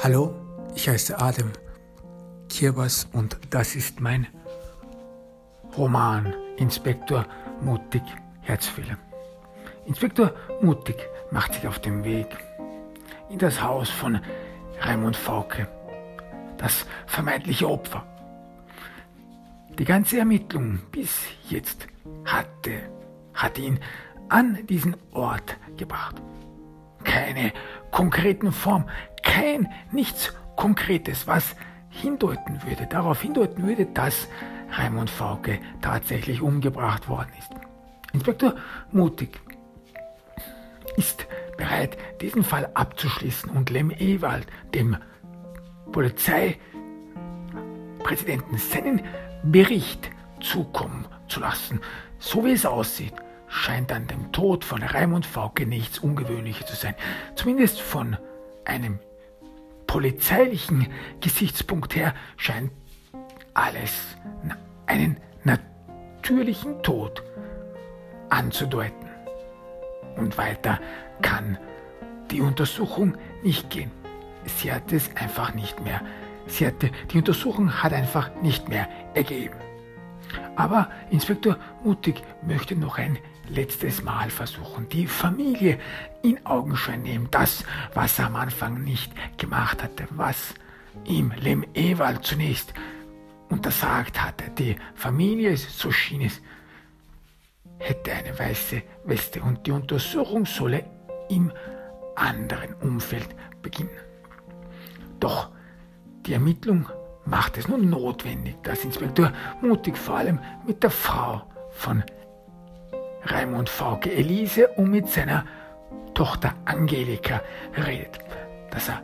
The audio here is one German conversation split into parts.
Hallo, ich heiße Adam Kirbas und das ist mein Roman Inspektor Mutig Herzfehler. Inspektor Mutig macht sich auf den Weg in das Haus von Raimund Fauke, das vermeintliche Opfer. Die ganze Ermittlung bis jetzt hatte, hat ihn an diesen Ort gebracht. Keine konkreten Form, kein nichts Konkretes, was hindeuten würde, darauf hindeuten würde, dass Raimund Fauke tatsächlich umgebracht worden ist. Inspektor Mutig ist bereit, diesen Fall abzuschließen und Lem Ewald, dem Polizeipräsidenten, seinen Bericht zukommen zu lassen. So wie es aussieht, scheint an dem Tod von Raimund Fauke nichts Ungewöhnliches zu sein. Zumindest von einem polizeilichen Gesichtspunkt her scheint alles einen natürlichen Tod anzudeuten. Und weiter kann die Untersuchung nicht gehen. Sie hat es einfach nicht mehr. Sie hatte, die Untersuchung hat einfach nicht mehr ergeben. Aber Inspektor Mutig möchte noch ein letztes Mal versuchen, die Familie in Augenschein nehmen. Das, was er am Anfang nicht gemacht hatte, was ihm Lem Ewald zunächst untersagt hatte. Die Familie, so schien es, hätte eine weiße Weste und die Untersuchung solle im anderen Umfeld beginnen. Doch die Ermittlung macht es nun notwendig, dass Inspektor Mutig vor allem mit der Frau von Raimund Fauke Elise und mit seiner Tochter Angelika redet, dass er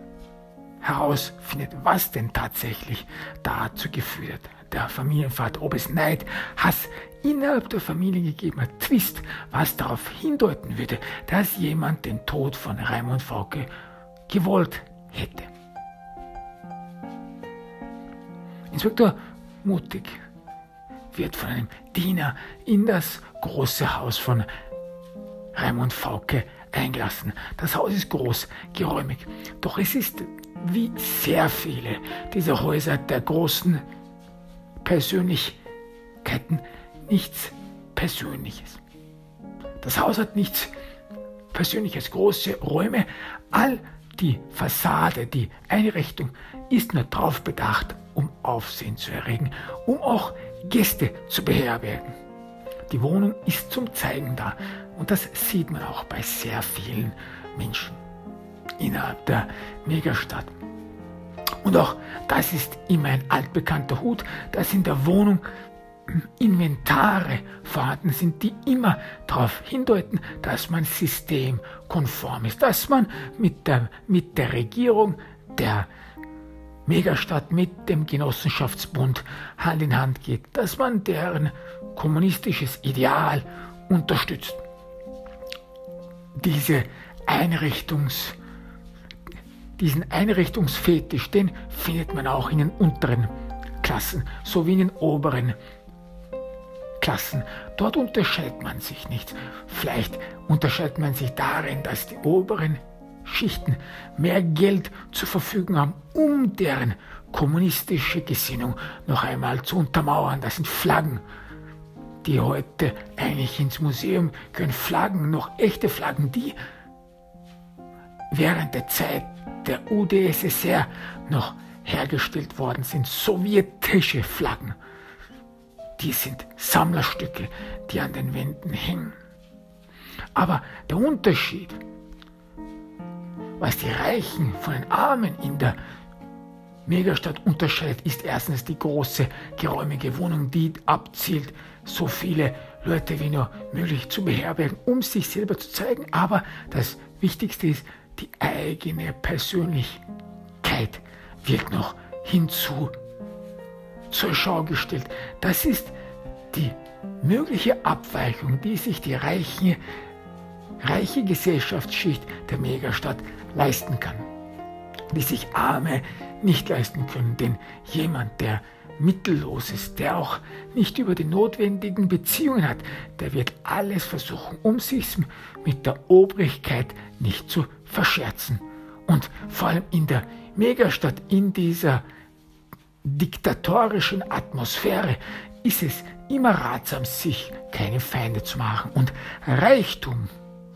herausfindet, was denn tatsächlich dazu geführt hat. Der Familienvater, ob es Neid, Hass innerhalb der Familie gegeben hat, Twist, was darauf hindeuten würde, dass jemand den Tod von Raimund Fauke gewollt hätte. Inspektor Mutig wird von einem Diener in das große Haus von Raimund Fauke eingelassen. Das Haus ist groß, geräumig, doch es ist wie sehr viele dieser Häuser der großen Persönlichkeiten nichts Persönliches. Das Haus hat nichts Persönliches, große Räume, all die Fassade, die Einrichtung ist nur darauf bedacht, um Aufsehen zu erregen, um auch Gäste zu beherbergen. Die Wohnung ist zum Zeigen da und das sieht man auch bei sehr vielen Menschen innerhalb der Megastadt. Und auch das ist immer ein altbekannter Hut, dass in der Wohnung Inventare vorhanden sind, die immer darauf hindeuten, dass man systemkonform ist, dass man mit der, mit der Regierung der Megastadt mit dem Genossenschaftsbund Hand in Hand geht, dass man deren kommunistisches Ideal unterstützt. Diese Einrichtungs, diesen Einrichtungsfetisch, den findet man auch in den unteren Klassen sowie in den oberen Klassen. Dort unterscheidet man sich nicht. Vielleicht unterscheidet man sich darin, dass die oberen Schichten mehr Geld zur Verfügung haben, um deren kommunistische Gesinnung noch einmal zu untermauern. Das sind Flaggen, die heute eigentlich ins Museum können. Flaggen, noch echte Flaggen, die während der Zeit der UdSSR noch hergestellt worden sind. Sowjetische Flaggen. Die sind Sammlerstücke, die an den Wänden hängen. Aber der Unterschied was die Reichen von den Armen in der Megastadt unterscheidet, ist erstens die große, geräumige Wohnung, die abzielt, so viele Leute wie nur möglich zu beherbergen, um sich selber zu zeigen. Aber das Wichtigste ist, die eigene Persönlichkeit wird noch hinzu zur Schau gestellt. Das ist die mögliche Abweichung, die sich die reiche, reiche Gesellschaftsschicht der Megastadt leisten kann, die sich Arme nicht leisten können. Denn jemand, der mittellos ist, der auch nicht über die notwendigen Beziehungen hat, der wird alles versuchen, um sich mit der Obrigkeit nicht zu verscherzen. Und vor allem in der Megastadt, in dieser diktatorischen Atmosphäre ist es immer ratsam, sich keine Feinde zu machen. Und Reichtum,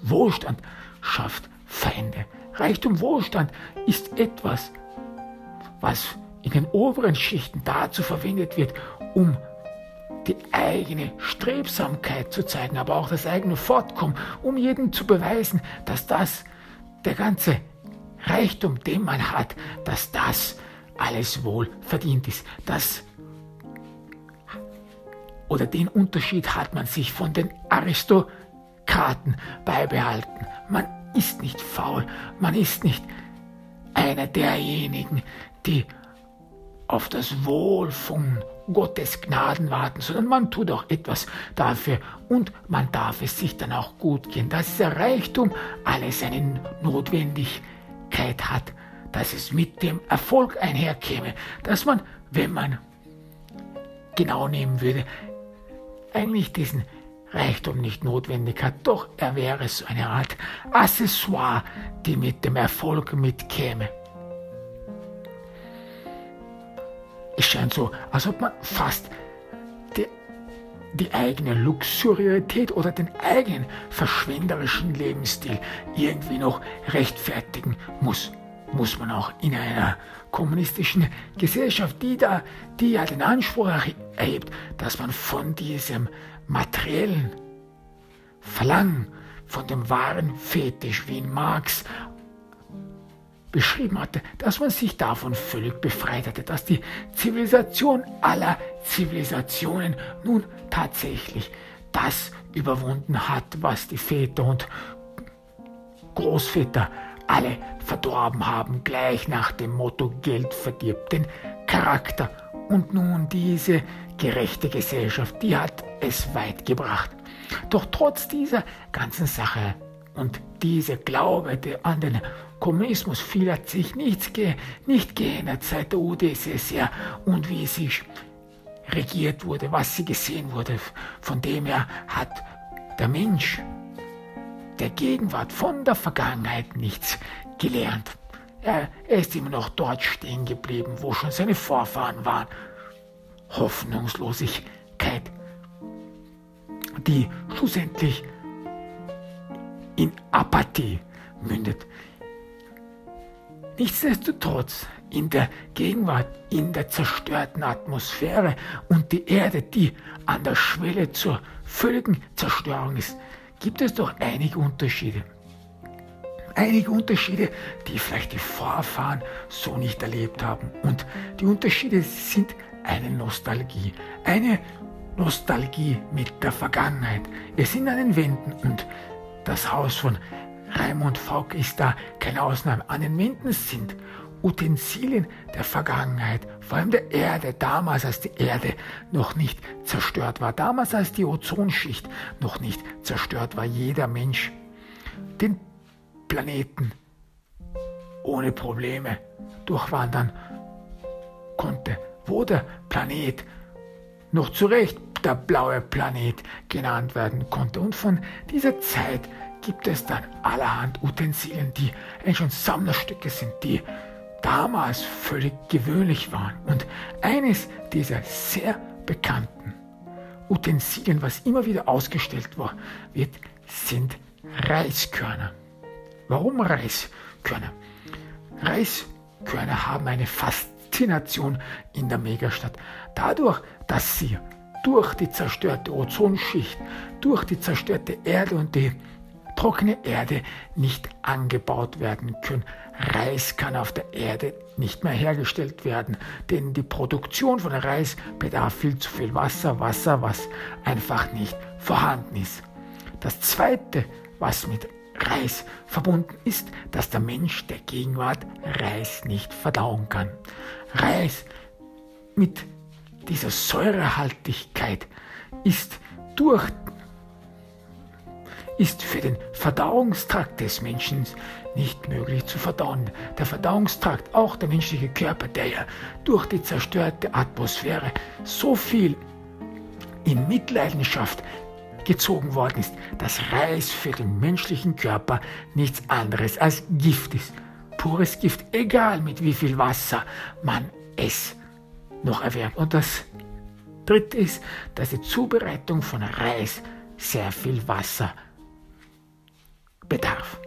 Wohlstand schafft Feinde. Reichtum, Wohlstand ist etwas, was in den oberen Schichten dazu verwendet wird, um die eigene Strebsamkeit zu zeigen, aber auch das eigene Fortkommen, um jedem zu beweisen, dass das, der ganze Reichtum, den man hat, dass das alles wohl verdient ist. Das oder den Unterschied hat man sich von den Aristokraten beibehalten. Man ist nicht faul, man ist nicht einer derjenigen, die auf das Wohl von Gottes Gnaden warten, sondern man tut auch etwas dafür und man darf es sich dann auch gut gehen, dass der Reichtum alles eine Notwendigkeit hat, dass es mit dem Erfolg einherkäme, dass man, wenn man genau nehmen würde, eigentlich diesen Reichtum nicht notwendig hat, doch er wäre so eine Art Accessoire, die mit dem Erfolg mitkäme. Es scheint so, als ob man fast die, die eigene Luxurietät oder den eigenen verschwenderischen Lebensstil irgendwie noch rechtfertigen muss. Muss man auch in einer kommunistischen Gesellschaft, die da, die ja den Anspruch erhebt, dass man von diesem materiellen Verlangen, von dem wahren Fetisch, wie ihn Marx beschrieben hatte, dass man sich davon völlig befreit hatte, dass die Zivilisation aller Zivilisationen nun tatsächlich das überwunden hat, was die Väter und Großväter alle verdorben haben, gleich nach dem Motto Geld verdirbt den Charakter. Und nun diese gerechte Gesellschaft, die hat es weit gebracht. Doch trotz dieser ganzen Sache und dieser Glaube an den Kommunismus, viel hat sich nichts ge nicht geändert seit der UdSSR und wie sie regiert wurde, was sie gesehen wurde. Von dem her hat der Mensch der Gegenwart von der Vergangenheit nichts gelernt. Er, er ist immer noch dort stehen geblieben, wo schon seine Vorfahren waren. Hoffnungslosigkeit, die schlussendlich in Apathie mündet. Nichtsdestotrotz in der Gegenwart, in der zerstörten Atmosphäre und die Erde, die an der Schwelle zur völligen Zerstörung ist, gibt es doch einige Unterschiede. Einige Unterschiede, die vielleicht die Vorfahren so nicht erlebt haben. Und die Unterschiede sind eine Nostalgie. Eine Nostalgie mit der Vergangenheit. Es sind an den Wänden und das Haus von Raimund Faulk ist da keine Ausnahme. An den Wänden sind Utensilien der Vergangenheit, vor allem der Erde, damals als die Erde noch nicht zerstört war, damals als die Ozonschicht noch nicht zerstört war, jeder Mensch den Planeten ohne Probleme durchwandern konnte, wo der Planet noch zu Recht der blaue Planet genannt werden konnte. Und von dieser Zeit gibt es dann allerhand Utensilien, die eigentlich schon Sammlerstücke sind, die damals völlig gewöhnlich waren. Und eines dieser sehr bekannten Utensilien, was immer wieder ausgestellt wird, sind Reiskörner. Warum Reiskörner? Reiskörner haben eine Faszination in der Megastadt. Dadurch, dass sie durch die zerstörte Ozonschicht, durch die zerstörte Erde und die trockene Erde nicht angebaut werden können. Reis kann auf der Erde nicht mehr hergestellt werden, denn die Produktion von Reis bedarf viel zu viel Wasser, Wasser, was einfach nicht vorhanden ist. Das Zweite, was mit Reis verbunden ist, dass der Mensch der Gegenwart Reis nicht verdauen kann. Reis mit dieser Säurehaltigkeit ist durch ist für den Verdauungstrakt des Menschen nicht möglich zu verdauen. Der Verdauungstrakt, auch der menschliche Körper, der ja durch die zerstörte Atmosphäre so viel in Mitleidenschaft gezogen worden ist, dass Reis für den menschlichen Körper nichts anderes als Gift ist. pures Gift, egal mit wie viel Wasser man es noch erwärmt. Und das dritte ist, dass die Zubereitung von Reis sehr viel Wasser bedarf.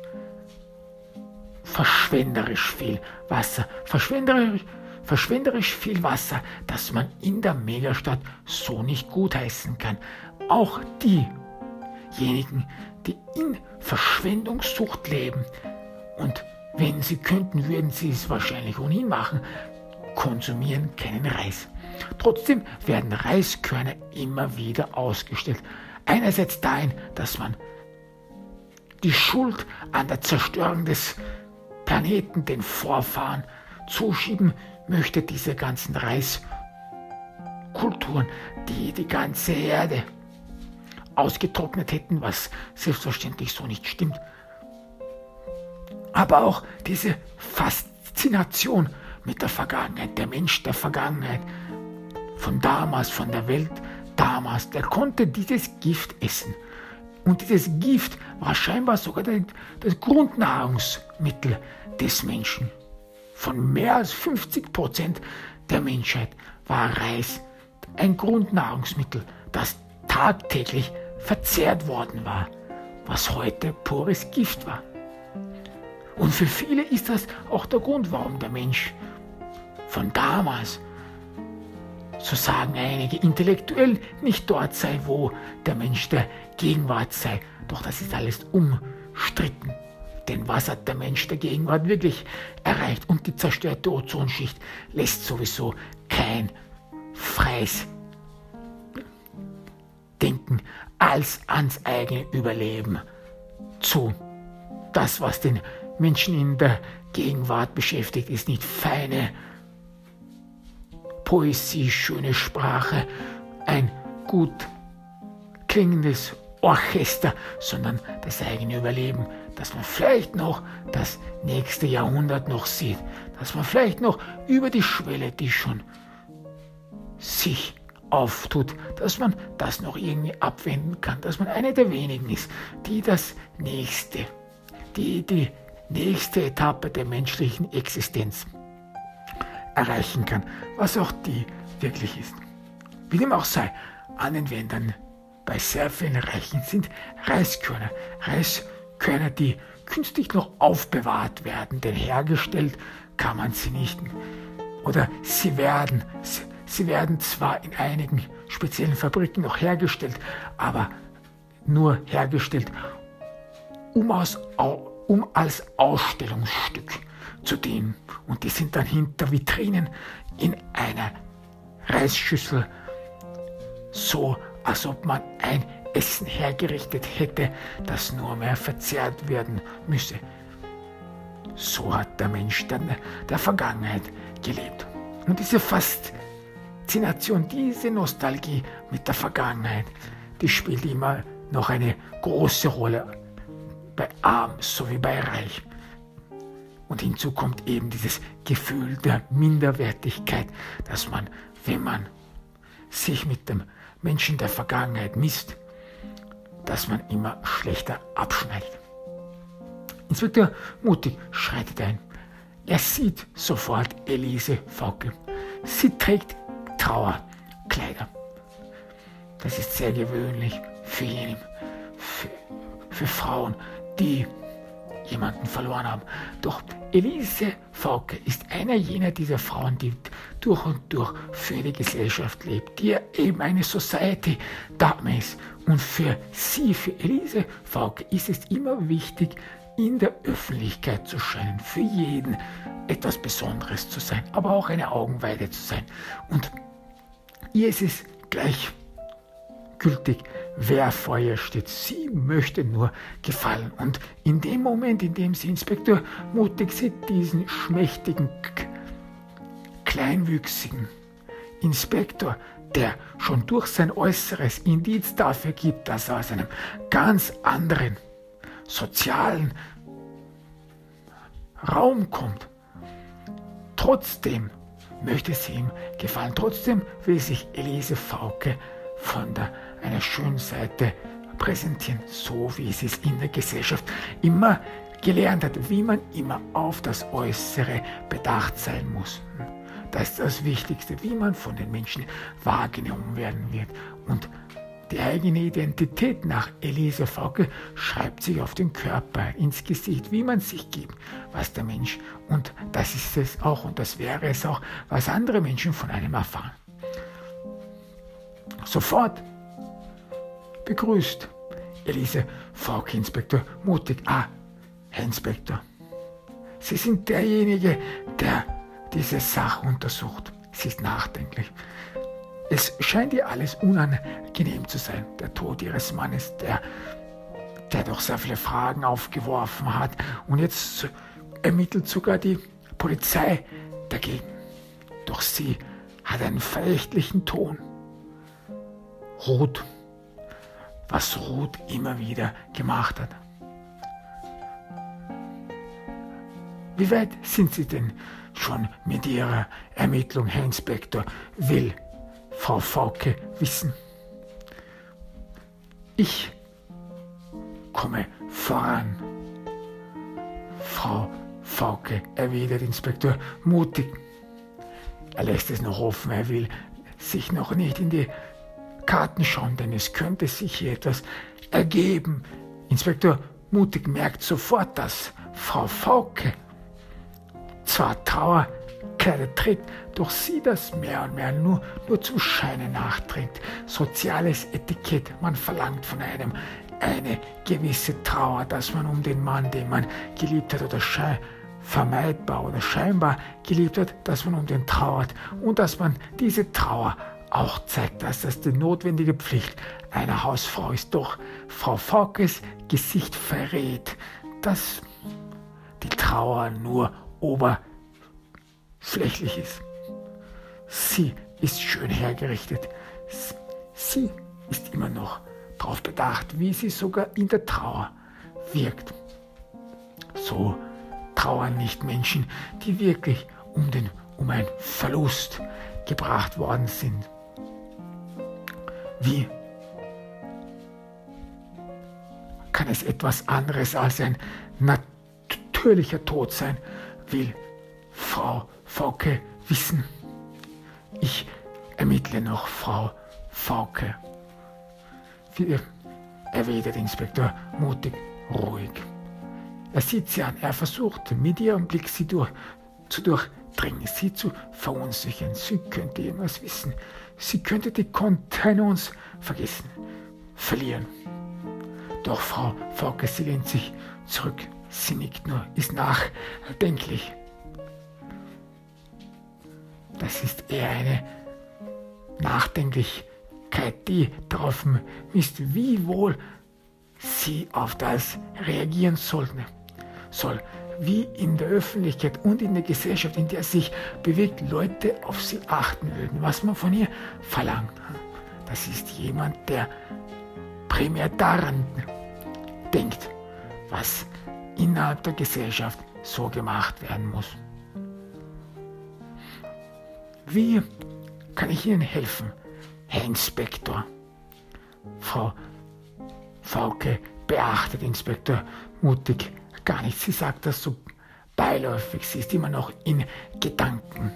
Verschwenderisch viel Wasser. Verschwenderisch, verschwenderisch viel Wasser, das man in der Megastadt so nicht gutheißen kann. Auch diejenigen, die in Verschwendungssucht leben und wenn sie könnten, würden sie es wahrscheinlich ohnehin machen, konsumieren keinen Reis. Trotzdem werden Reiskörner immer wieder ausgestellt. Einerseits dahin, dass man die Schuld an der Zerstörung des Planeten den Vorfahren zuschieben möchte, diese ganzen Reiskulturen, die die ganze Erde ausgetrocknet hätten, was selbstverständlich so nicht stimmt. Aber auch diese Faszination mit der Vergangenheit, der Mensch der Vergangenheit, von damals, von der Welt damals, der konnte dieses Gift essen. Und dieses Gift war scheinbar sogar das Grundnahrungsmittel des Menschen. Von mehr als 50 Prozent der Menschheit war Reis ein Grundnahrungsmittel, das tagtäglich verzehrt worden war, was heute pures Gift war. Und für viele ist das auch der Grund, warum der Mensch von damals, so sagen einige, intellektuell nicht dort sei, wo der Mensch der Gegenwart sei. Doch das ist alles umstritten. Denn was hat der Mensch der Gegenwart wirklich erreicht? Und die zerstörte Ozonschicht lässt sowieso kein freies Denken als ans eigene Überleben zu. Das, was den Menschen in der Gegenwart beschäftigt, ist nicht feine Poesie, schöne Sprache, ein gut klingendes Orchester, sondern das eigene Überleben, dass man vielleicht noch das nächste Jahrhundert noch sieht, dass man vielleicht noch über die Schwelle, die schon sich auftut, dass man das noch irgendwie abwenden kann, dass man eine der wenigen ist, die das nächste, die die nächste Etappe der menschlichen Existenz erreichen kann, was auch die wirklich ist. Wie dem auch sei, an den Wänden bei sehr vielen Reichen sind Reiskörner. Reiskörner, die künstlich noch aufbewahrt werden, denn hergestellt kann man sie nicht. Oder sie werden, sie werden zwar in einigen speziellen Fabriken noch hergestellt, aber nur hergestellt, um, aus, um als Ausstellungsstück zu dienen. Und die sind dann hinter Vitrinen in einer Reisschüssel, so als ob man ein Essen hergerichtet hätte, das nur mehr verzehrt werden müsse. So hat der Mensch dann der Vergangenheit gelebt. Und diese Faszination, diese Nostalgie mit der Vergangenheit, die spielt immer noch eine große Rolle bei Arm sowie bei Reich. Und hinzu kommt eben dieses Gefühl der Minderwertigkeit, dass man, wenn man sich mit dem Menschen der Vergangenheit misst, dass man immer schlechter abschneidet. Inspektor Mutig schreitet ein. Er sieht sofort Elise Fauke. Sie trägt Trauerkleider. Das ist sehr gewöhnlich für jene, für, für Frauen, die jemanden verloren haben. Doch Elise Fauke ist einer jener dieser Frauen, die durch und durch für die Gesellschaft lebt, die eben eine Society-Dame ist. Und für sie, für Elise Fauke, ist es immer wichtig, in der Öffentlichkeit zu scheinen, für jeden etwas Besonderes zu sein, aber auch eine Augenweide zu sein. Und ihr ist es gleichgültig, wer vor ihr steht. Sie möchte nur gefallen. Und in dem Moment, in dem sie Inspektor mutig sieht, diesen schmächtigen, kleinwüchsigen Inspektor, der schon durch sein Äußeres Indiz dafür gibt, dass er aus einem ganz anderen sozialen Raum kommt. Trotzdem möchte sie ihm gefallen. Trotzdem will sich Elise Fauke von der einer schönen Seite präsentieren, so wie es ist in der Gesellschaft immer gelernt hat, wie man immer auf das Äußere bedacht sein muss. Das ist das Wichtigste, wie man von den Menschen wahrgenommen werden wird. Und die eigene Identität nach Elise Fauke schreibt sich auf den Körper, ins Gesicht, wie man sich gibt, was der Mensch, und das ist es auch, und das wäre es auch, was andere Menschen von einem erfahren. Sofort begrüßt Elise Fauke Inspektor mutig. Ah, Herr Inspektor, Sie sind derjenige, der diese Sache untersucht. Sie ist nachdenklich. Es scheint ihr alles unangenehm zu sein, der Tod ihres Mannes, der, der doch sehr viele Fragen aufgeworfen hat. Und jetzt ermittelt sogar die Polizei dagegen. Doch sie hat einen verächtlichen Ton. Rot, was Rot immer wieder gemacht hat. Wie weit sind Sie denn schon mit Ihrer Ermittlung, Herr Inspektor? Will Frau Fauke wissen. Ich komme voran. Frau Fauke, erwidert Inspektor mutig. Er lässt es noch offen, er will sich noch nicht in die Karten schauen, denn es könnte sich hier etwas ergeben. Inspektor mutig merkt sofort, dass Frau Fauke zwar Trauer Kleider trägt, doch sie das mehr und mehr nur, nur zum Scheine nachträgt. Soziales Etikett, man verlangt von einem eine gewisse Trauer, dass man um den Mann, den man geliebt hat oder vermeidbar oder scheinbar geliebt hat, dass man um den trauert und dass man diese Trauer auch zeigt, dass das die notwendige Pflicht einer Hausfrau ist. Doch Frau Faukes Gesicht verrät, dass die Trauer nur oberflächlich flächlich ist. Sie ist schön hergerichtet. Sie ist immer noch darauf bedacht, wie sie sogar in der Trauer wirkt. So trauern nicht Menschen, die wirklich um, den, um einen Verlust gebracht worden sind. Wie kann es etwas anderes als ein natürlicher Tod sein, will Frau Fauke wissen. Ich ermittle noch Frau Fauke. Erwidert Inspektor mutig, ruhig. Er sieht sie an, er versucht mit ihrem Blick sie durch, zu durchdringen, sie zu verunsichern. Sie könnte irgendwas wissen. Sie könnte die Kontenance vergessen, verlieren. Doch Frau Fauke, sie lehnt sich zurück. Sie nickt nur, ist nachdenklich. Das ist eher eine Nachdenklichkeit, die darauf misst, wie wohl sie auf das reagieren sollten. Soll, wie in der Öffentlichkeit und in der Gesellschaft, in der sich bewegt, Leute auf sie achten würden, was man von ihr verlangt. Das ist jemand, der primär daran denkt, was innerhalb der Gesellschaft so gemacht werden muss. Wie kann ich Ihnen helfen, Herr Inspektor? Frau Fauke beachtet Inspektor mutig gar nicht. Sie sagt das so beiläufig. Sie ist immer noch in Gedanken.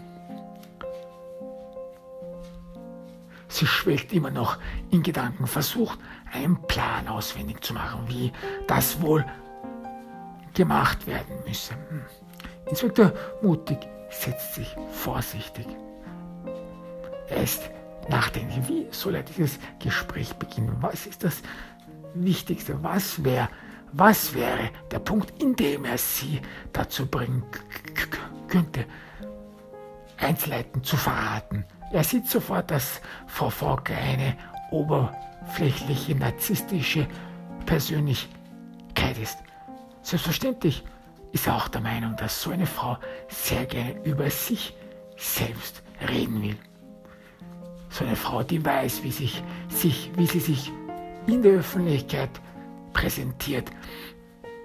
Sie schwelgt immer noch in Gedanken, versucht einen Plan auswendig zu machen, wie das wohl gemacht werden müsse. Hm. Inspektor Mutig setzt sich vorsichtig er ist nachdenklich. Wie soll er dieses Gespräch beginnen? Was ist das Wichtigste? Was wäre was wäre der Punkt, in dem er sie dazu bringen könnte, Einzelheiten zu verraten? Er sieht sofort, dass Frau Fauke eine oberflächliche, narzisstische Persönlichkeit ist. Selbstverständlich ist er auch der Meinung, dass so eine Frau sehr gerne über sich selbst reden will. So eine Frau, die weiß, wie, sich, sich, wie sie sich in der Öffentlichkeit präsentiert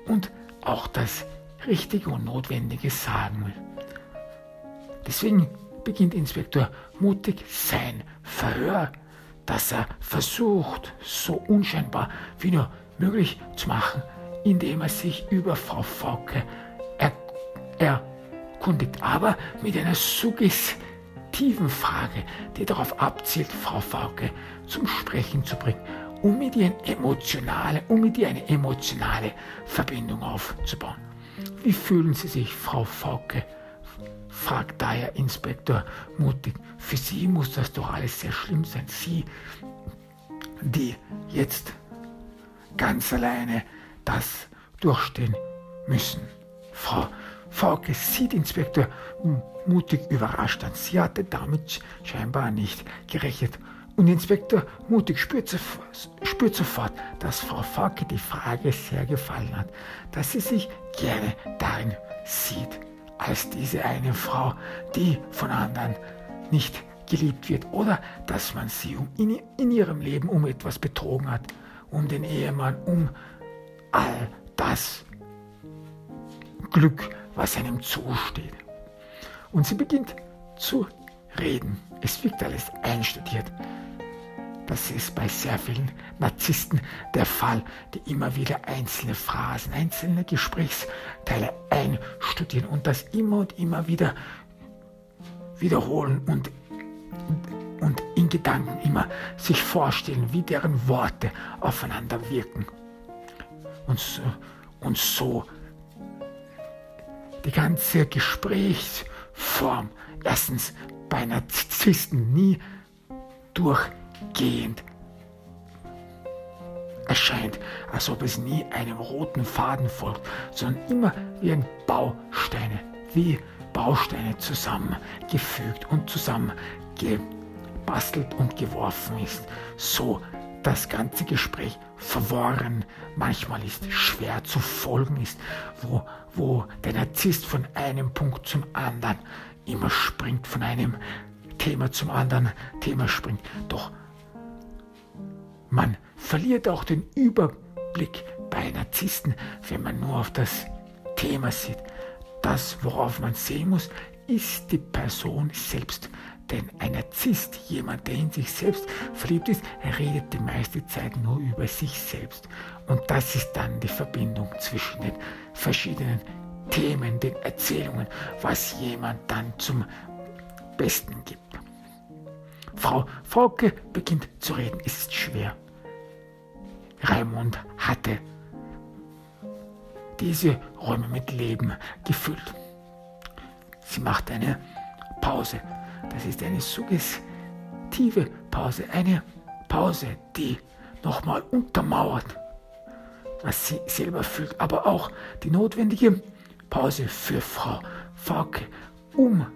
und auch das Richtige und Notwendige sagen will. Deswegen beginnt Inspektor mutig sein Verhör, das er versucht, so unscheinbar wie nur möglich zu machen, indem er sich über Frau Fauke er erkundigt, aber mit einer suggestiven Frage, die darauf abzielt, Frau Fauke zum Sprechen zu bringen, um mit ihr eine emotionale, um mit ihr eine emotionale Verbindung aufzubauen. Wie fühlen Sie sich, Frau Fauke? fragt daher Inspektor mutig. Für Sie muss das doch alles sehr schlimm sein. Sie, die jetzt ganz alleine das durchstehen müssen. Frau Fauke sieht Inspektor mutig überrascht an. Sie hatte damit scheinbar nicht gerechnet. Und Inspektor mutig spürt, spürt sofort, dass Frau Fauke die Frage sehr gefallen hat, dass sie sich gerne darin sieht, als diese eine Frau, die von anderen nicht geliebt wird oder dass man sie in, in ihrem Leben um etwas betrogen hat, um den Ehemann, um all das Glück, was einem zusteht. Und sie beginnt zu reden. Es wirkt alles einstudiert. Das ist bei sehr vielen Narzissten der Fall, die immer wieder einzelne Phrasen, einzelne Gesprächsteile einstudieren und das immer und immer wieder wiederholen und, und in Gedanken immer sich vorstellen, wie deren Worte aufeinander wirken. Und so, und so die ganze Gesprächsform erstens bei Narzissten nie durchgehend erscheint, als ob es nie einem roten Faden folgt, sondern immer wie ein Bausteine, wie Bausteine zusammengefügt und zusammengebastelt und geworfen ist. So das ganze Gespräch verworren, manchmal ist schwer zu folgen ist, wo, wo der Narzisst von einem Punkt zum anderen immer springt, von einem Thema zum anderen Thema springt. Doch man verliert auch den Überblick bei Narzissten, wenn man nur auf das Thema sieht. Das, worauf man sehen muss, ist die Person selbst. Denn ein Narzisst, jemand, der in sich selbst verliebt ist, redet die meiste Zeit nur über sich selbst. Und das ist dann die Verbindung zwischen den verschiedenen Themen, den Erzählungen, was jemand dann zum Besten gibt. Frau Frauke beginnt zu reden. Es ist schwer. Raimund hatte diese Räume mit Leben gefüllt. Sie macht eine Pause. Das ist eine suggestive Pause, eine Pause, die nochmal untermauert, was sie selber fühlt, aber auch die notwendige Pause für Frau Fauke, um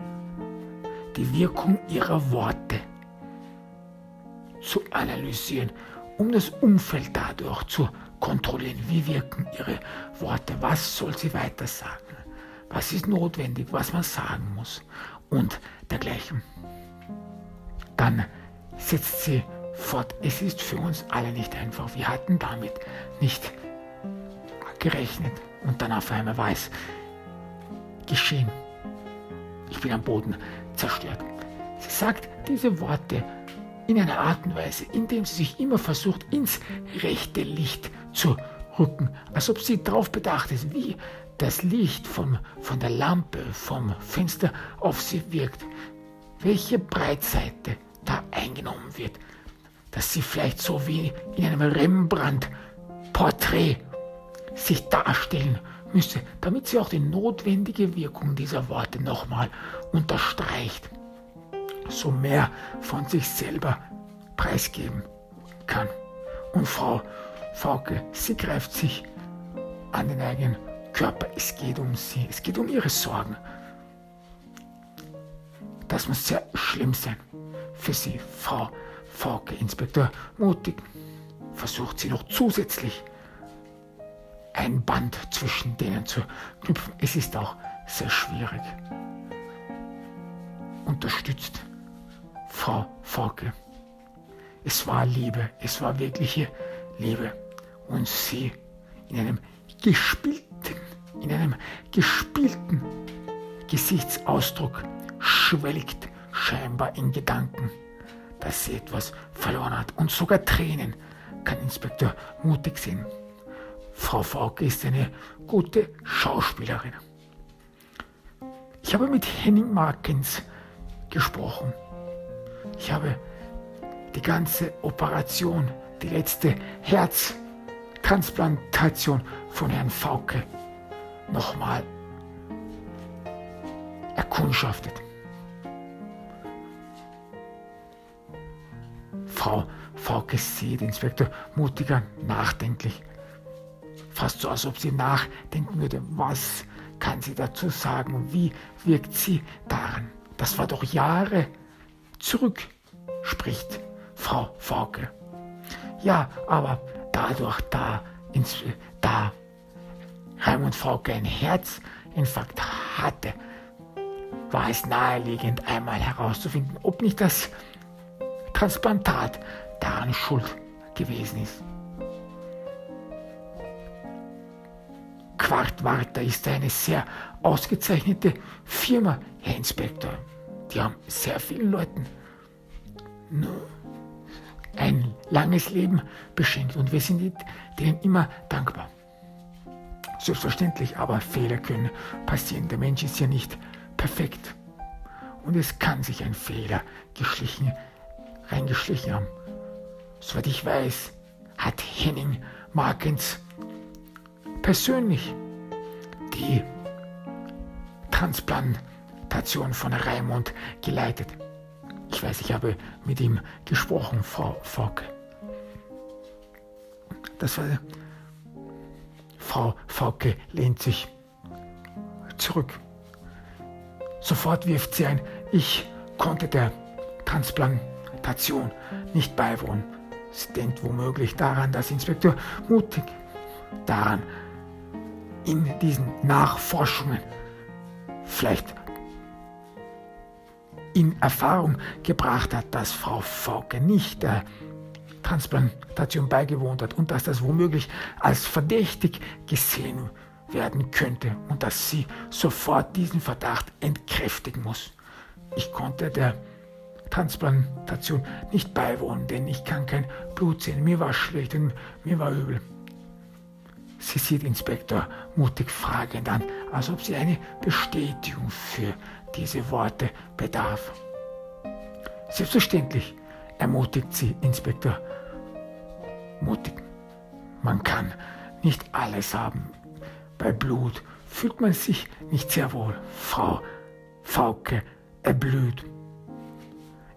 die Wirkung ihrer Worte zu analysieren, um das Umfeld dadurch zu kontrollieren. Wie wirken ihre Worte? Was soll sie weiter sagen? Was ist notwendig? Was man sagen muss? Und dergleichen. Dann setzt sie fort. Es ist für uns alle nicht einfach. Wir hatten damit nicht gerechnet. Und dann auf einmal war es geschehen. Ich bin am Boden zerstört. Sie sagt diese Worte in einer Art und Weise, indem sie sich immer versucht, ins rechte Licht zu rücken, als ob sie darauf bedacht ist, wie das Licht vom, von der Lampe, vom Fenster auf sie wirkt, welche Breitseite da eingenommen wird, dass sie vielleicht so wie in einem Rembrandt-Porträt sich darstellen müsse, damit sie auch die notwendige Wirkung dieser Worte nochmal unterstreicht, so mehr von sich selber preisgeben kann. Und Frau Fauke, sie greift sich an den eigenen Körper. Es geht um sie, es geht um ihre Sorgen. Das muss sehr schlimm sein für sie, Frau Fauke, Inspektor Mutig. Versucht sie noch zusätzlich ein Band zwischen denen zu knüpfen. Es ist auch sehr schwierig. Unterstützt Frau Fauke. Es war Liebe, es war wirkliche Liebe. Und sie in einem gespielten, in einem gespielten Gesichtsausdruck schwelgt scheinbar in Gedanken, dass sie etwas verloren hat. Und sogar Tränen kann Inspektor mutig sehen. Frau Fauke ist eine gute Schauspielerin. Ich habe mit Henning Markens gesprochen. Ich habe die ganze Operation, die letzte Herztransplantation von Herrn Fauke nochmal erkundschaftet. Frau Fauke sieht Inspektor Mutiger nachdenklich. Fast so, als ob sie nachdenken würde, was kann sie dazu sagen, wie wirkt sie daran. Das war doch Jahre zurück, spricht Frau Fauke. Ja, aber dadurch, da, ins, da Raimund Fauke ein Herzinfarkt hatte, war es naheliegend, einmal herauszufinden, ob nicht das Transplantat daran schuld gewesen ist. Quartwarter ist eine sehr ausgezeichnete Firma, Herr Inspektor. Die haben sehr vielen Leuten ein langes Leben beschenkt und wir sind denen immer dankbar. Selbstverständlich, aber Fehler können passieren. Der Mensch ist ja nicht perfekt. Und es kann sich ein Fehler geschlichen, reingeschlichen haben. Soweit ich weiß, hat Henning Markens persönlich die Transplantation von Raimund geleitet. Ich weiß, ich habe mit ihm gesprochen, Frau Fauke. Das war Frau Fauke lehnt sich zurück. Sofort wirft sie ein, ich konnte der Transplantation nicht beiwohnen. Sie denkt womöglich daran, dass Inspektor mutig daran in diesen Nachforschungen vielleicht in Erfahrung gebracht hat, dass Frau Fauke nicht der Transplantation beigewohnt hat und dass das womöglich als verdächtig gesehen werden könnte und dass sie sofort diesen Verdacht entkräftigen muss. Ich konnte der Transplantation nicht beiwohnen, denn ich kann kein Blut sehen. Mir war schlecht und mir war übel. Sie sieht Inspektor mutig fragend an, als ob sie eine Bestätigung für diese Worte bedarf. Selbstverständlich ermutigt sie Inspektor mutig. Man kann nicht alles haben. Bei Blut fühlt man sich nicht sehr wohl. Frau Fauke erblüht.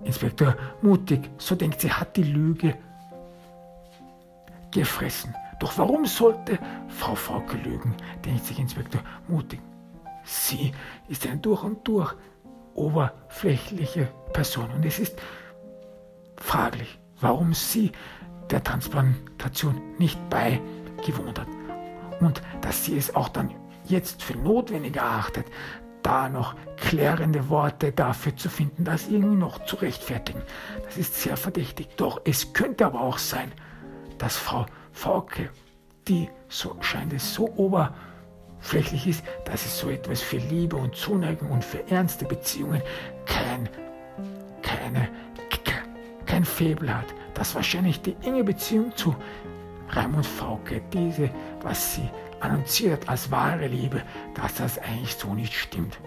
Inspektor mutig, so denkt sie, hat die Lüge gefressen. Doch warum sollte Frau Fauke lügen, denkt sich Inspektor mutig. Sie ist eine durch und durch oberflächliche Person und es ist fraglich, warum sie der Transplantation nicht beigewohnt hat und dass sie es auch dann jetzt für notwendig erachtet, da noch klärende Worte dafür zu finden, das irgendwie noch zu rechtfertigen. Das ist sehr verdächtig. Doch es könnte aber auch sein, dass Frau Fauke, die, so scheint es, so oberflächlich ist, dass es so etwas für Liebe und Zuneigung und für ernste Beziehungen kein, keine, kein Faible hat. Dass wahrscheinlich die enge Beziehung zu Raimund Fauke, diese, was sie annonciert als wahre Liebe, dass das eigentlich so nicht stimmt.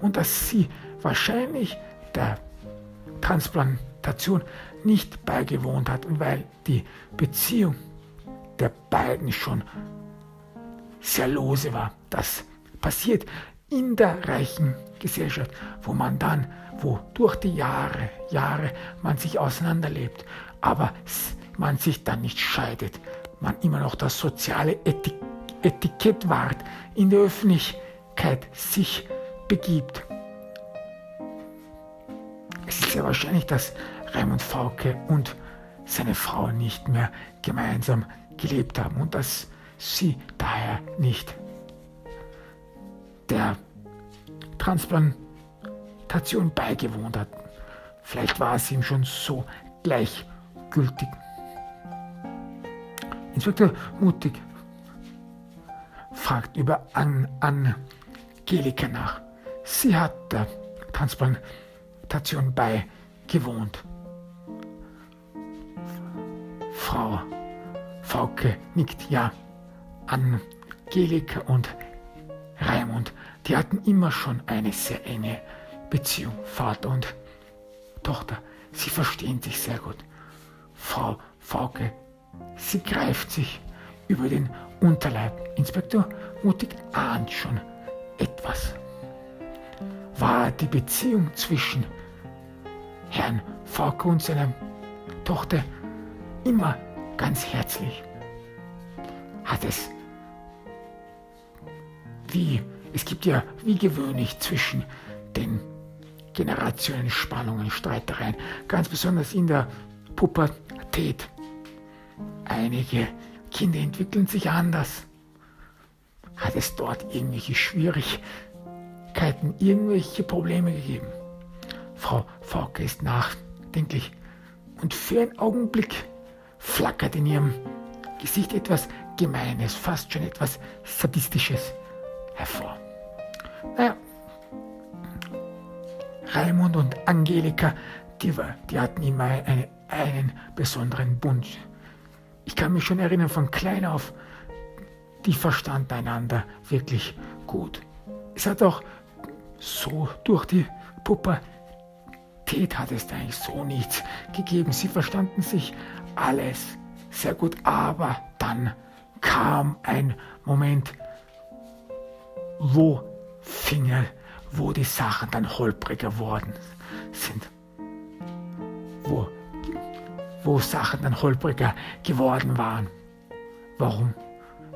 Und dass sie wahrscheinlich der Transplantation nicht beigewohnt hat, weil die Beziehung der beiden schon sehr lose war. Das passiert in der reichen Gesellschaft, wo man dann, wo durch die Jahre, Jahre man sich auseinanderlebt, aber man sich dann nicht scheidet, man immer noch das soziale Etik Etikett wahrt, in der Öffentlichkeit sich begibt. Es ist sehr wahrscheinlich, dass Raimund Fauke und seine Frau nicht mehr gemeinsam gelebt haben und dass sie daher nicht der Transplantation beigewohnt hatten. Vielleicht war es ihm schon so gleichgültig. Inspektor Mutig fragt über An Angelika nach. Sie hat der Transplantation beigewohnt. Frau Fauke nickt ja. Angelika und Raimund, die hatten immer schon eine sehr enge Beziehung, Vater und Tochter. Sie verstehen sich sehr gut. Frau Fauke, sie greift sich über den Unterleib. Inspektor Mutig ahnt schon etwas. War die Beziehung zwischen Herrn Fauke und seiner Tochter immer ganz herzlich? Hat es wie, es gibt ja wie gewöhnlich zwischen den Generationen Spannungen, Streitereien, ganz besonders in der Pubertät. Einige Kinder entwickeln sich anders. Hat es dort irgendwelche Schwierigkeiten, irgendwelche Probleme gegeben? Frau Fauke ist nachdenklich und für einen Augenblick flackert in ihrem Gesicht etwas Gemeines, fast schon etwas Sadistisches hervor. Naja, Raimund und Angelika, die, die hatten immer eine, einen besonderen Bund. Ich kann mich schon erinnern, von klein auf, die verstanden einander wirklich gut. Es hat auch so durch die Pubertät hat es eigentlich so nichts gegeben. Sie verstanden sich alles sehr gut, aber dann kam ein Moment, wo Finger, wo die Sachen dann holpriger worden sind. Wo, wo Sachen dann holpriger geworden waren. Warum?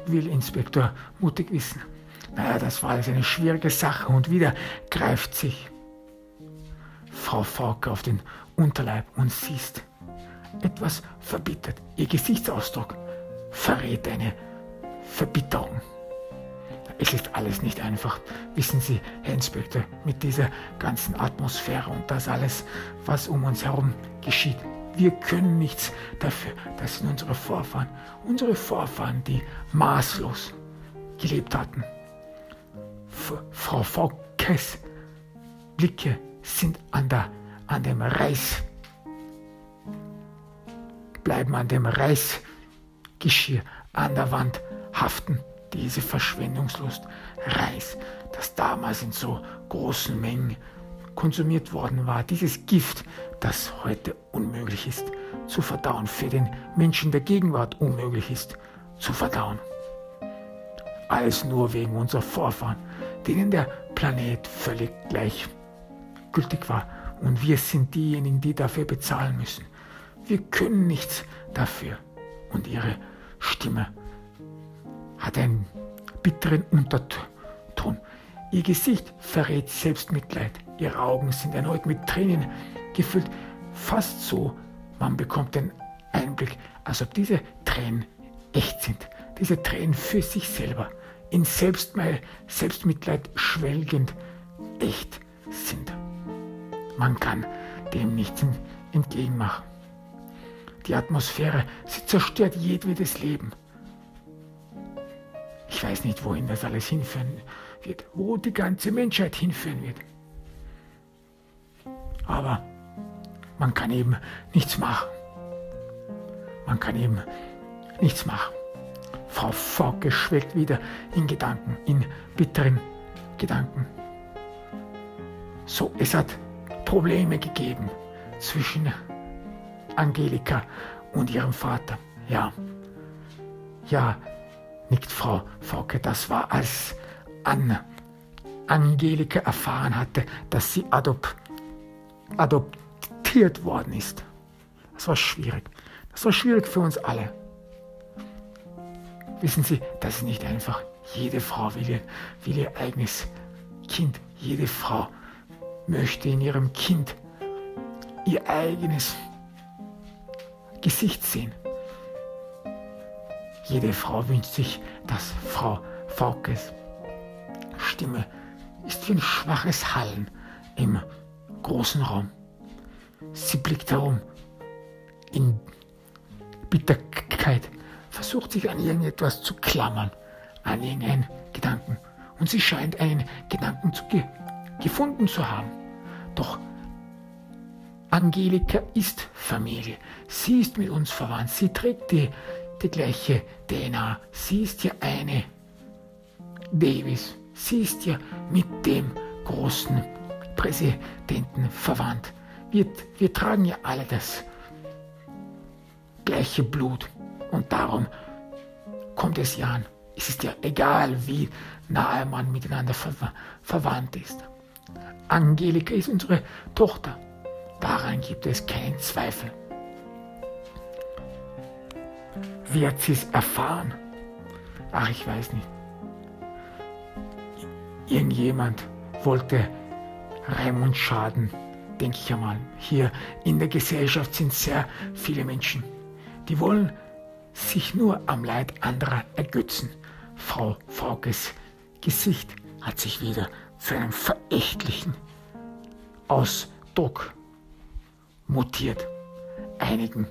Will Inspektor mutig wissen. Naja, das war jetzt eine schwierige Sache und wieder greift sich Frau Fauke auf den Unterleib und siehst etwas verbittert. Ihr Gesichtsausdruck verrät eine Verbitterung. Es ist alles nicht einfach, wissen Sie, Herr Inspektor, mit dieser ganzen Atmosphäre und das alles, was um uns herum geschieht. Wir können nichts dafür. Das sind unsere Vorfahren, unsere Vorfahren, die maßlos gelebt hatten. F Frau Faukes Blicke sind an, der, an dem Reis, bleiben an dem Reisgeschirr an der Wand haften diese Verschwendungslust, Reis, das damals in so großen Mengen konsumiert worden war, dieses Gift, das heute unmöglich ist zu verdauen, für den Menschen der Gegenwart unmöglich ist zu verdauen. Alles nur wegen unserer Vorfahren, denen der Planet völlig gleichgültig war. Und wir sind diejenigen, die dafür bezahlen müssen. Wir können nichts dafür. Und ihre Stimme hat einen bitteren Unterton. Ihr Gesicht verrät Selbstmitleid. Ihre Augen sind erneut mit Tränen gefüllt. Fast so, man bekommt den Einblick, als ob diese Tränen echt sind. Diese Tränen für sich selber, in Selbstmeil, Selbstmitleid schwelgend, echt sind. Man kann dem nichts entgegenmachen. Die Atmosphäre, sie zerstört jedwedes Leben. Ich weiß nicht, wohin das alles hinführen wird, wo die ganze Menschheit hinführen wird. Aber man kann eben nichts machen. Man kann eben nichts machen. Frau Fauke schwelgt wieder in Gedanken, in bitteren Gedanken. So, es hat Probleme gegeben zwischen Angelika und ihrem Vater. Ja, ja, nickt Frau Fauke. Das war, als Anne Angelika erfahren hatte, dass sie adop adoptiert worden ist. Das war schwierig. Das war schwierig für uns alle. Wissen Sie, das ist nicht einfach. Jede Frau will ihr, will ihr eigenes Kind. Jede Frau möchte in ihrem Kind ihr eigenes Gesicht sehen. Jede Frau wünscht sich, dass Frau Faukes Stimme ist wie ein schwaches Hallen im großen Raum. Sie blickt herum in Bitterkeit, versucht sich an irgendetwas zu klammern, an irgendeinen Gedanken. Und sie scheint einen Gedanken zu ge gefunden zu haben. Doch Angelika ist Familie. Sie ist mit uns verwandt. Sie trägt die die gleiche DNA. Sie ist ja eine Davis. Sie ist ja mit dem großen Präsidenten verwandt. Wir, wir tragen ja alle das gleiche Blut. Und darum kommt es ja an. Es ist ja egal, wie nahe man miteinander ver verwandt ist. Angelika ist unsere Tochter. Daran gibt es keinen Zweifel. Wie hat sie es erfahren? Ach, ich weiß nicht. Irgendjemand wollte Raimund schaden, denke ich einmal. Hier in der Gesellschaft sind sehr viele Menschen, die wollen sich nur am Leid anderer ergötzen. Frau Faukes Gesicht hat sich wieder zu einem verächtlichen Ausdruck mutiert. Einigen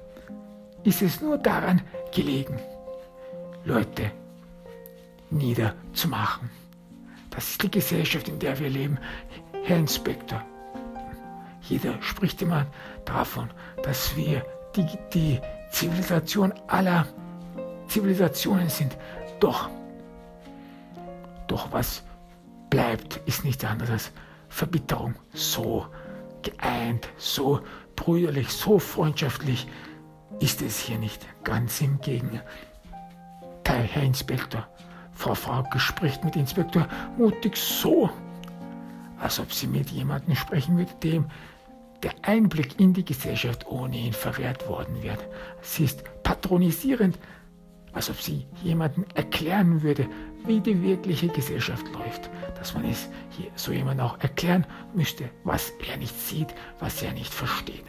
ist es nur daran gelegen, Leute niederzumachen. Das ist die Gesellschaft, in der wir leben. Herr Inspektor, jeder spricht immer davon, dass wir die, die Zivilisation aller Zivilisationen sind. Doch, doch was bleibt, ist nichts anderes als Verbitterung. So geeint, so brüderlich, so freundschaftlich ist es hier nicht. Ganz im Gegenteil, Herr Inspektor. Frau Frauke spricht mit Inspektor mutig so, als ob sie mit jemandem sprechen würde, dem der Einblick in die Gesellschaft ohnehin verwehrt worden wird. Sie ist patronisierend, als ob sie jemandem erklären würde, wie die wirkliche Gesellschaft läuft, dass man es hier so jemand auch erklären müsste, was er nicht sieht, was er nicht versteht.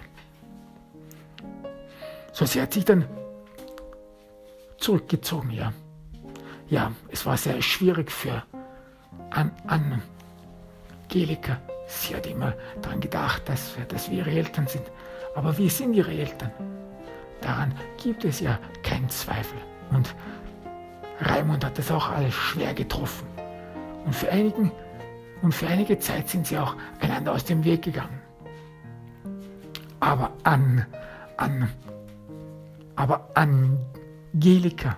So, sie hat sich dann zurückgezogen, ja. Ja, es war sehr schwierig für An Angelika. Sie hat immer daran gedacht, dass wir, dass wir ihre Eltern sind. Aber wir sind ihre Eltern. Daran gibt es ja keinen Zweifel. Und Raimund hat das auch alles schwer getroffen. Und für, einigen, und für einige Zeit sind sie auch einander aus dem Weg gegangen. Aber an, an, aber Angelika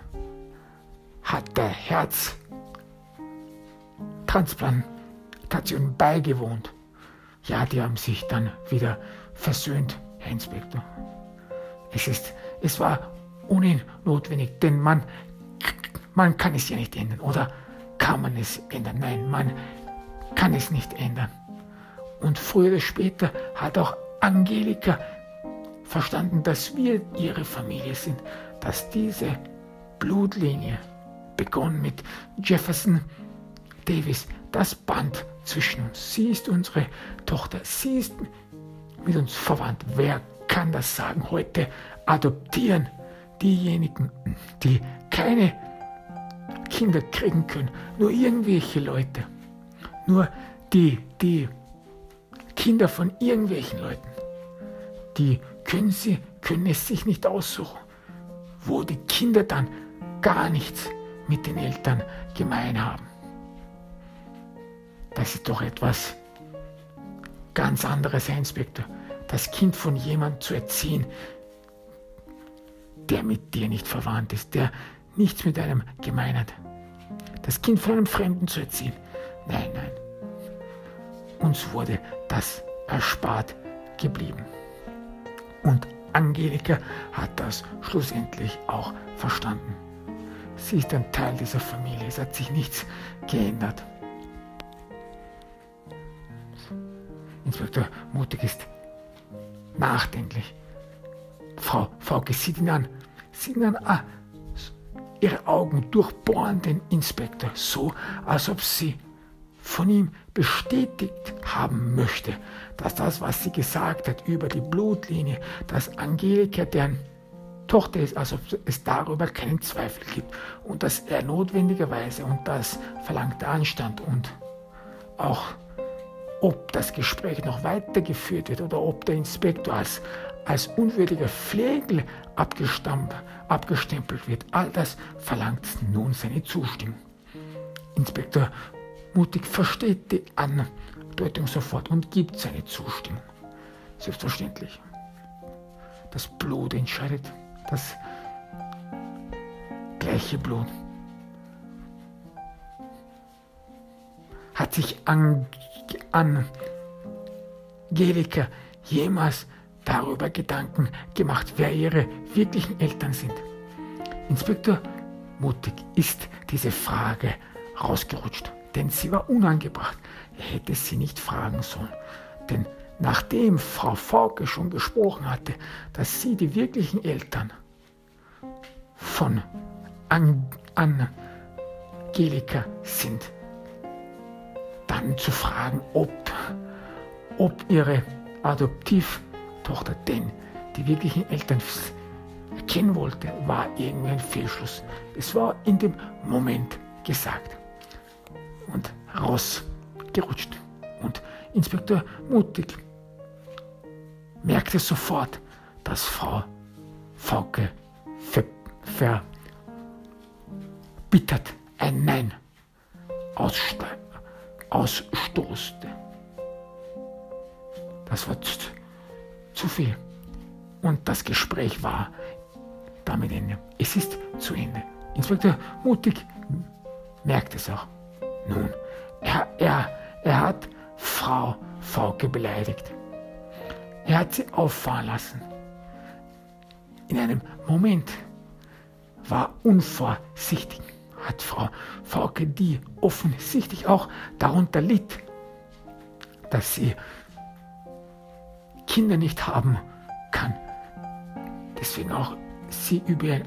hat der Herztransplantation beigewohnt. Ja, die haben sich dann wieder versöhnt, Herr Inspektor. Es, ist, es war ohnehin notwendig, denn man man kann es ja nicht ändern. Oder kann man es ändern? Nein, man kann es nicht ändern. Und früher oder später hat auch Angelika verstanden, dass wir ihre Familie sind, dass diese Blutlinie, begonnen mit Jefferson Davis, das Band zwischen uns. Sie ist unsere Tochter, sie ist mit uns verwandt. Wer kann das sagen? Heute adoptieren diejenigen, die keine Kinder kriegen können. Nur irgendwelche Leute. Nur die, die Kinder von irgendwelchen Leuten. Die können, sie, können es sich nicht aussuchen. Wo die Kinder dann gar nichts mit den Eltern gemein haben. Das ist doch etwas ganz anderes, Herr Inspektor. Das Kind von jemandem zu erziehen, der mit dir nicht verwandt ist, der nichts mit einem gemein hat. Das Kind von einem Fremden zu erziehen. Nein, nein. Uns wurde das erspart geblieben. Und Angelika hat das schlussendlich auch verstanden. Sie ist ein Teil dieser Familie. Es hat sich nichts geändert. Inspektor Mutig ist nachdenklich. Frau Fauke sieht ihn an. Sieht ihn an. Ah, ihre Augen durchbohren den Inspektor so, als ob sie von ihm bestätigt haben möchte, dass das, was sie gesagt hat über die Blutlinie, dass Angelika deren Tochter ist, als ob es darüber keinen Zweifel gibt und dass er notwendigerweise, und das verlangt der Anstand und auch ob das Gespräch noch weitergeführt wird oder ob der Inspektor als als unwürdiger Flegel abgestempelt wird. All das verlangt nun seine Zustimmung. Inspektor Mutig versteht die Andeutung sofort und gibt seine Zustimmung. Selbstverständlich. Das Blut entscheidet. Das gleiche Blut. Hat sich Angelika jemals darüber Gedanken gemacht, wer ihre wirklichen Eltern sind? Inspektor Mutig ist diese Frage rausgerutscht, denn sie war unangebracht. Er hätte sie nicht fragen sollen. Denn nachdem Frau Fauke schon gesprochen hatte, dass sie die wirklichen Eltern von Angelika sind, dann zu fragen, ob, ob ihre Adoptivtochter denn die wirklichen Eltern erkennen wollte, war irgendwie ein Fehlschluss. Es war in dem Moment gesagt und rausgerutscht. Und Inspektor Mutig merkte sofort, dass Frau Fauke ver verbittert ein Nein ausstoßte. Das war zu, zu viel. Und das Gespräch war damit Ende. Es ist zu Ende. Inspektor Mutig merkt es auch. Nun, er, er, er hat Frau Fauke beleidigt. Er hat sie auffahren lassen. In einem Moment war unvorsichtig, hat Frau Fauke, die offensichtlich auch darunter litt, dass sie Kinder nicht haben kann, deswegen auch sie über,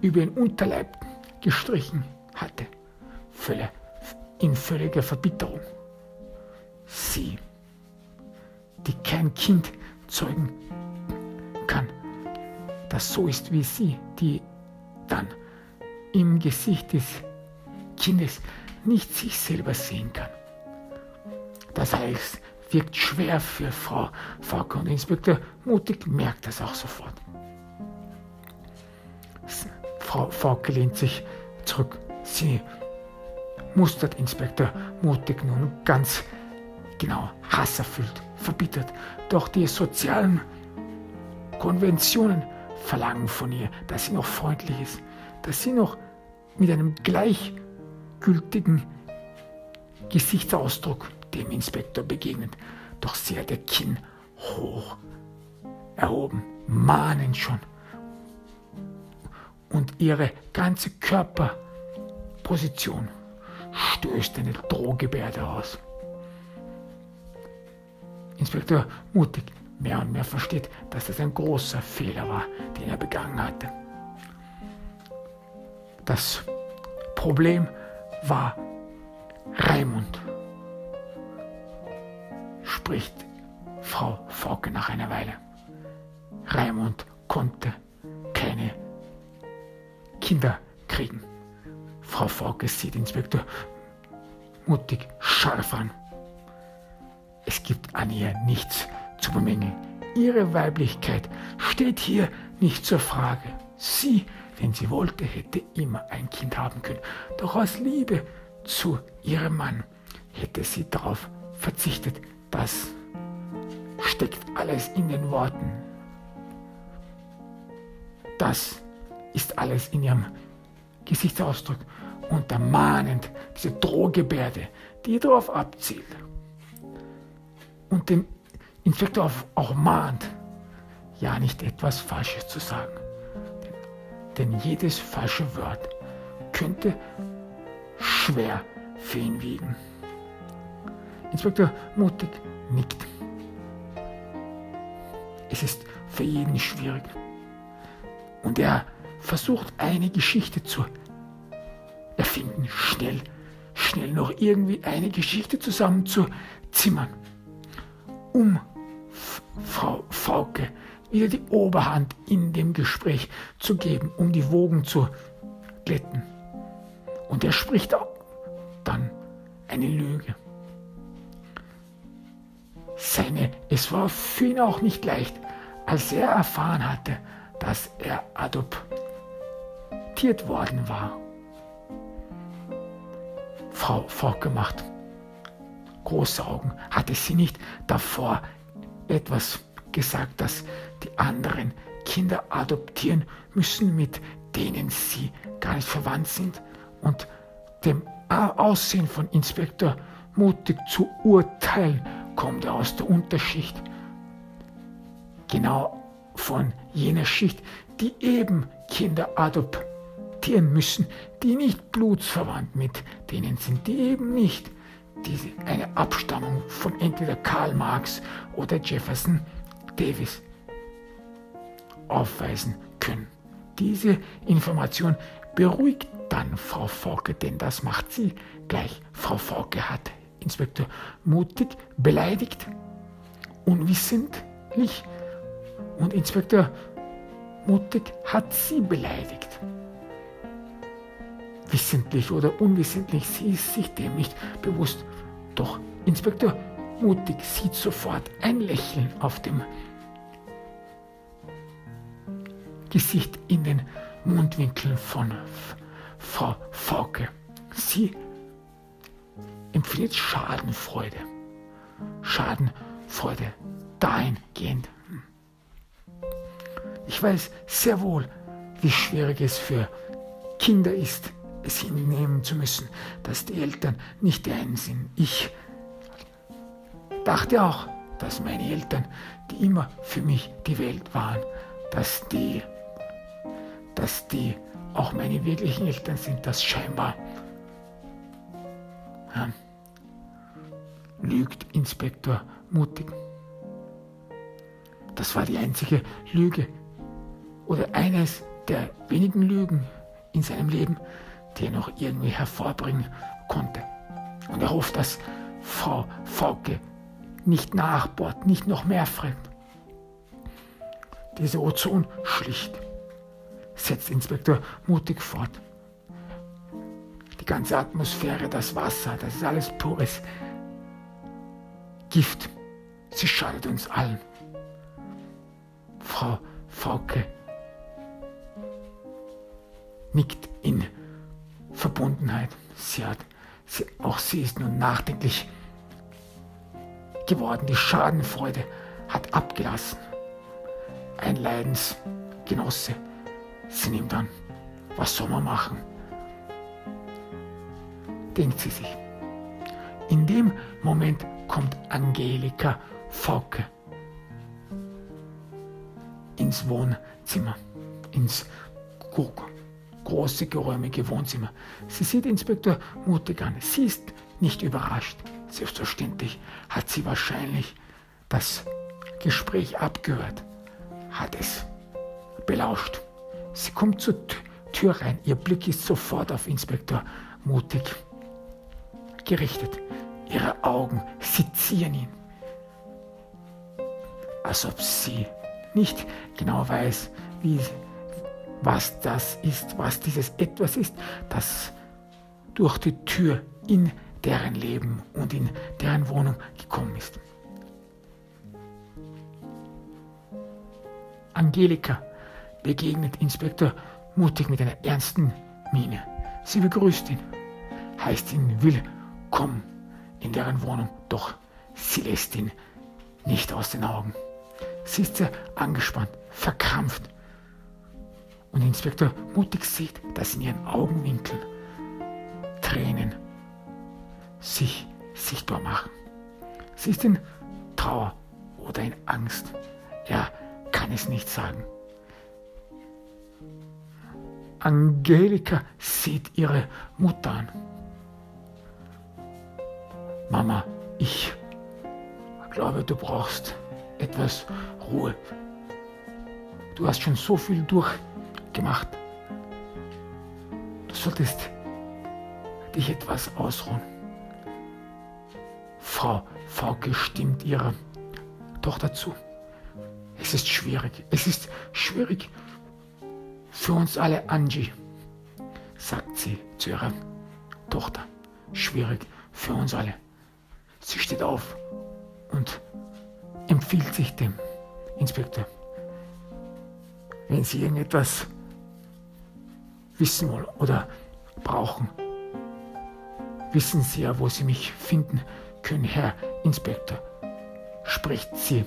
über den Unterleib gestrichen hatte, in völliger Verbitterung. Sie, die kein Kind zeugen kann, das so ist wie sie, die dann im Gesicht des Kindes nicht sich selber sehen kann. Das heißt, wirkt schwer für Frau Falke und Inspektor Mutig merkt das auch sofort. Frau Fauke lehnt sich zurück. Sie mustert Inspektor mutig nun ganz genau, hasserfüllt, verbittert. Doch die sozialen Konventionen verlangen von ihr, dass sie noch freundlich ist, dass sie noch mit einem gleichgültigen Gesichtsausdruck dem Inspektor begegnet. Doch sie hat ihr Kinn hoch erhoben, mahnend schon und ihre ganze Körperposition stößt eine Drohgebärde aus. Inspektor Mutig mehr und mehr versteht, dass das ein großer Fehler war, den er begangen hatte. Das Problem war Raimund, spricht Frau Fauke nach einer Weile. Raimund konnte keine Kinder kriegen. Frau Fauke sieht Inspektor mutig scharf an. Es gibt an ihr nichts zu bemängeln. Ihre Weiblichkeit steht hier nicht zur Frage. Sie, wenn sie wollte, hätte immer ein Kind haben können. Doch aus Liebe zu ihrem Mann hätte sie darauf verzichtet. Das steckt alles in den Worten. Das ist alles in ihrem Gesichtsausdruck untermahnend, diese Drohgebärde, die darauf abzielt und den Inspektor auch mahnt, ja nicht etwas Falsches zu sagen. Denn, denn jedes falsche Wort könnte schwer für ihn wiegen. Inspektor Mutig nickt. Es ist für jeden schwierig. Und er versucht eine Geschichte zu erfinden, schnell, schnell noch irgendwie eine Geschichte zusammenzuzimmern, um Frau Fauke wieder die Oberhand in dem Gespräch zu geben, um die Wogen zu glätten. Und er spricht auch dann eine Lüge. Seine, es war für ihn auch nicht leicht, als er erfahren hatte, dass er adoptiert worden war. Frau Fauke macht große Augen. Hatte sie nicht davor etwas gesagt, dass die anderen Kinder adoptieren müssen mit denen Sie gar nicht verwandt sind und dem Aussehen von Inspektor mutig zu urteilen, kommt er aus der Unterschicht. Genau von jener Schicht, die eben Kinder adoptieren müssen, die nicht blutsverwandt mit denen sind, die eben nicht diese, eine Abstammung von entweder Karl Marx oder Jefferson Davis aufweisen können. Diese Information beruhigt dann Frau Forke, denn das macht sie gleich. Frau Forke hat Inspektor mutig beleidigt, unwissentlich und Inspektor mutig hat sie beleidigt. Wissentlich oder unwissentlich, sie ist sich dem nicht bewusst. Doch Inspektor mutig sieht sofort ein Lächeln auf dem Gesicht in den Mundwinkeln von Frau Fauke. Sie empfindet Schadenfreude. Schadenfreude dahingehend. Ich weiß sehr wohl, wie schwierig es für Kinder ist, es hinnehmen zu müssen, dass die Eltern nicht die einen sind. Ich dachte auch, dass meine Eltern, die immer für mich die Welt waren, dass die dass die auch meine wirklichen Eltern sind, das scheinbar. Ja. Lügt Inspektor mutig. Das war die einzige Lüge oder eines der wenigen Lügen in seinem Leben, die er noch irgendwie hervorbringen konnte. Und er hofft, dass Frau Fauke nicht nachbohrt, nicht noch mehr fragt. Diese Ozon schlicht setzt Inspektor mutig fort. Die ganze Atmosphäre, das Wasser, das ist alles pures Gift. Sie schadet uns allen. Frau Fauke nickt in Verbundenheit. Sie hat, sie, auch sie ist nun nachdenklich geworden. Die Schadenfreude hat abgelassen. Ein Leidensgenosse Sie nimmt an, was soll man machen? Denkt sie sich. In dem Moment kommt Angelika Fauke ins Wohnzimmer, ins große, geräumige Wohnzimmer. Sie sieht Inspektor mutig an. Sie ist nicht überrascht. Selbstverständlich hat sie wahrscheinlich das Gespräch abgehört, hat es belauscht. Sie kommt zur Tür rein. Ihr Blick ist sofort auf Inspektor mutig gerichtet. Ihre Augen sezieren ihn, als ob sie nicht genau weiß, wie, was das ist, was dieses etwas ist, das durch die Tür in deren Leben und in deren Wohnung gekommen ist. Angelika begegnet Inspektor mutig mit einer ernsten Miene. Sie begrüßt ihn, heißt ihn willkommen in deren Wohnung, doch sie lässt ihn nicht aus den Augen. Sie ist sehr angespannt, verkrampft. Und Inspektor mutig sieht, dass in ihren Augenwinkeln Tränen sich sichtbar machen. Sie ist in Trauer oder in Angst. Er kann es nicht sagen. Angelika sieht ihre Mutter an. Mama, ich glaube, du brauchst etwas Ruhe. Du hast schon so viel durchgemacht. Du solltest dich etwas ausruhen. Frau Fauke stimmt ihrer Tochter zu. Es ist schwierig. Es ist schwierig für uns alle, Angie, sagt sie zu ihrer Tochter. Schwierig für uns alle. Sie steht auf und empfiehlt sich dem Inspektor. Wenn Sie irgendetwas wissen oder brauchen, wissen Sie ja, wo Sie mich finden können, Herr Inspektor, spricht sie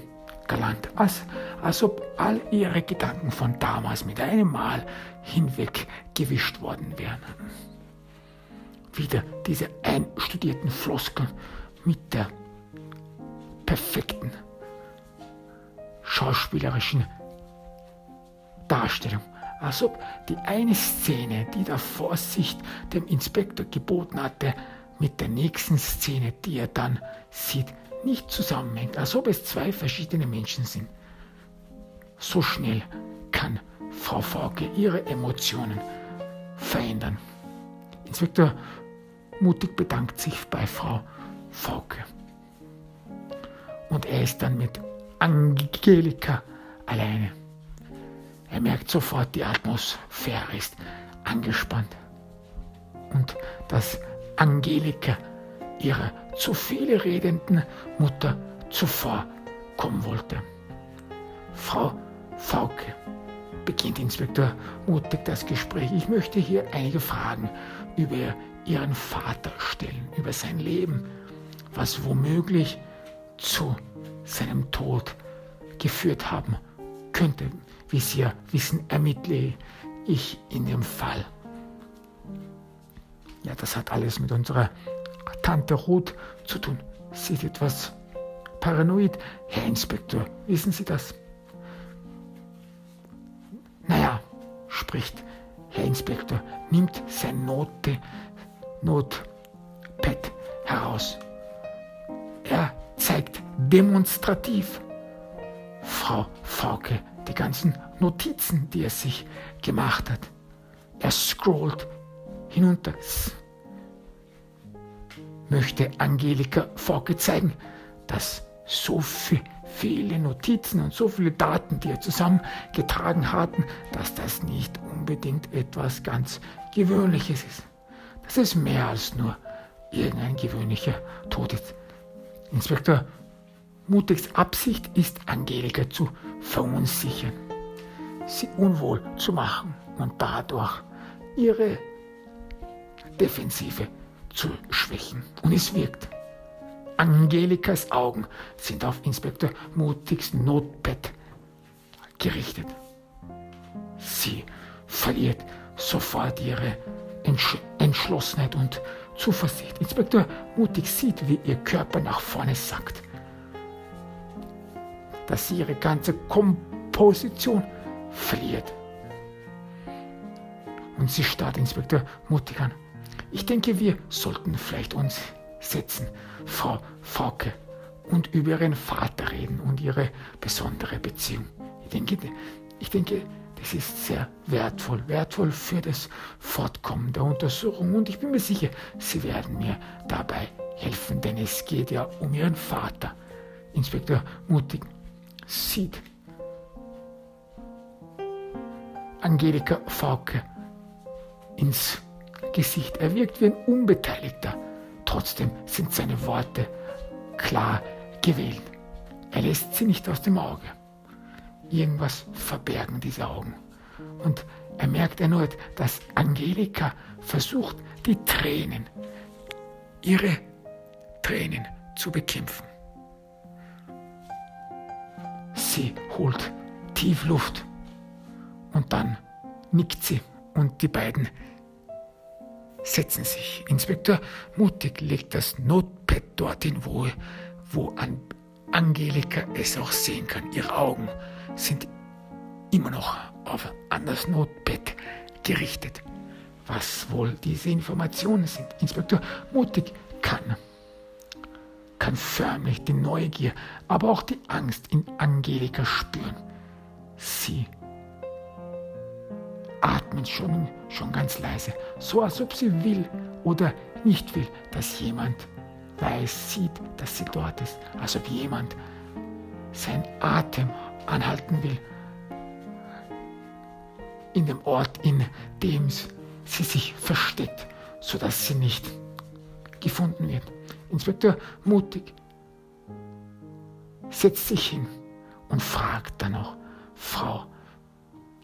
galant, als, als ob all ihre Gedanken von damals mit einem Mal hinweg gewischt worden wären. Wieder diese einstudierten Floskeln mit der perfekten schauspielerischen Darstellung, als ob die eine Szene, die der Vorsicht dem Inspektor geboten hatte, mit der nächsten Szene, die er dann sieht, nicht zusammenhängt, als ob es zwei verschiedene Menschen sind. So schnell kann Frau Fauke ihre Emotionen verändern. Inspektor Mutig bedankt sich bei Frau Fauke. Und er ist dann mit Angelika alleine. Er merkt sofort, die Atmosphäre ist angespannt. Und dass Angelika ihrer zu viele redenden Mutter zuvor kommen wollte. Frau Fauke, beginnt Inspektor mutig das Gespräch. Ich möchte hier einige Fragen über Ihren Vater stellen, über sein Leben, was womöglich zu seinem Tod geführt haben könnte. Wie Sie ja wissen, ermittle ich in Ihrem Fall. Ja, das hat alles mit unserer Tante Ruth zu tun. Sie ist etwas paranoid. Herr Inspektor, wissen Sie das? Naja, spricht Herr Inspektor, nimmt sein Note, Notpad heraus. Er zeigt demonstrativ Frau Fauke die ganzen Notizen, die er sich gemacht hat. Er scrollt hinunter möchte Angelika Fauke zeigen, dass so viel, viele Notizen und so viele Daten, die er zusammengetragen hatten, dass das nicht unbedingt etwas ganz Gewöhnliches ist. Das ist mehr als nur irgendein gewöhnlicher Tod ist. Inspektor Mutigs Absicht ist, Angelika zu verunsichern, sie unwohl zu machen und dadurch ihre Defensive zu schwächen. Und es wirkt. Angelikas Augen sind auf Inspektor Mutigs Notbett gerichtet. Sie verliert sofort ihre Entsch Entschlossenheit und Zuversicht. Inspektor Mutig sieht, wie ihr Körper nach vorne sackt, dass sie ihre ganze Komposition verliert. Und sie starrt Inspektor Mutig an. Ich denke, wir sollten vielleicht uns setzen, Frau Fauke, und über Ihren Vater reden und Ihre besondere Beziehung. Ich denke, ich denke, das ist sehr wertvoll, wertvoll für das Fortkommen der Untersuchung und ich bin mir sicher, Sie werden mir dabei helfen, denn es geht ja um Ihren Vater. Inspektor Mutig sieht Angelika Fauke ins Gesicht. Er wirkt wie ein Unbeteiligter. Trotzdem sind seine Worte klar gewählt. Er lässt sie nicht aus dem Auge. Irgendwas verbergen diese Augen. Und er merkt erneut, dass Angelika versucht, die Tränen, ihre Tränen zu bekämpfen. Sie holt tief Luft und dann nickt sie und die beiden setzen sich. Inspektor Mutig legt das Notepad dorthin, wo, wo Angelika es auch sehen kann. Ihre Augen sind immer noch auf an das Notepad gerichtet. Was wohl diese Informationen sind. Inspektor Mutig kann, kann förmlich die Neugier, aber auch die Angst in Angelika spüren. Sie atmet schon, schon ganz leise, so als ob sie will oder nicht will, dass jemand weiß, sieht, dass sie dort ist, als ob jemand sein Atem anhalten will. In dem Ort, in dem sie sich versteckt, sodass sie nicht gefunden wird. Inspektor mutig setzt sich hin und fragt dann auch Frau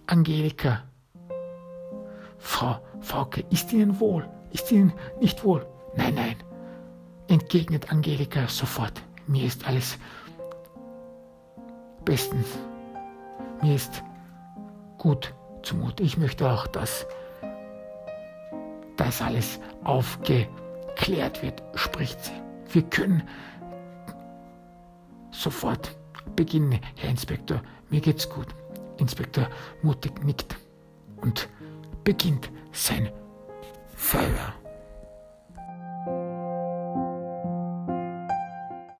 Angelika, Frau Fauke, ist Ihnen wohl? Ist Ihnen nicht wohl? Nein, nein, entgegnet Angelika sofort. Mir ist alles bestens. Mir ist gut zumute. Ich möchte auch, dass das alles aufgeklärt wird, spricht sie. Wir können sofort beginnen, Herr Inspektor. Mir geht's gut. Inspektor mutig nickt und beginnt sein Feuer.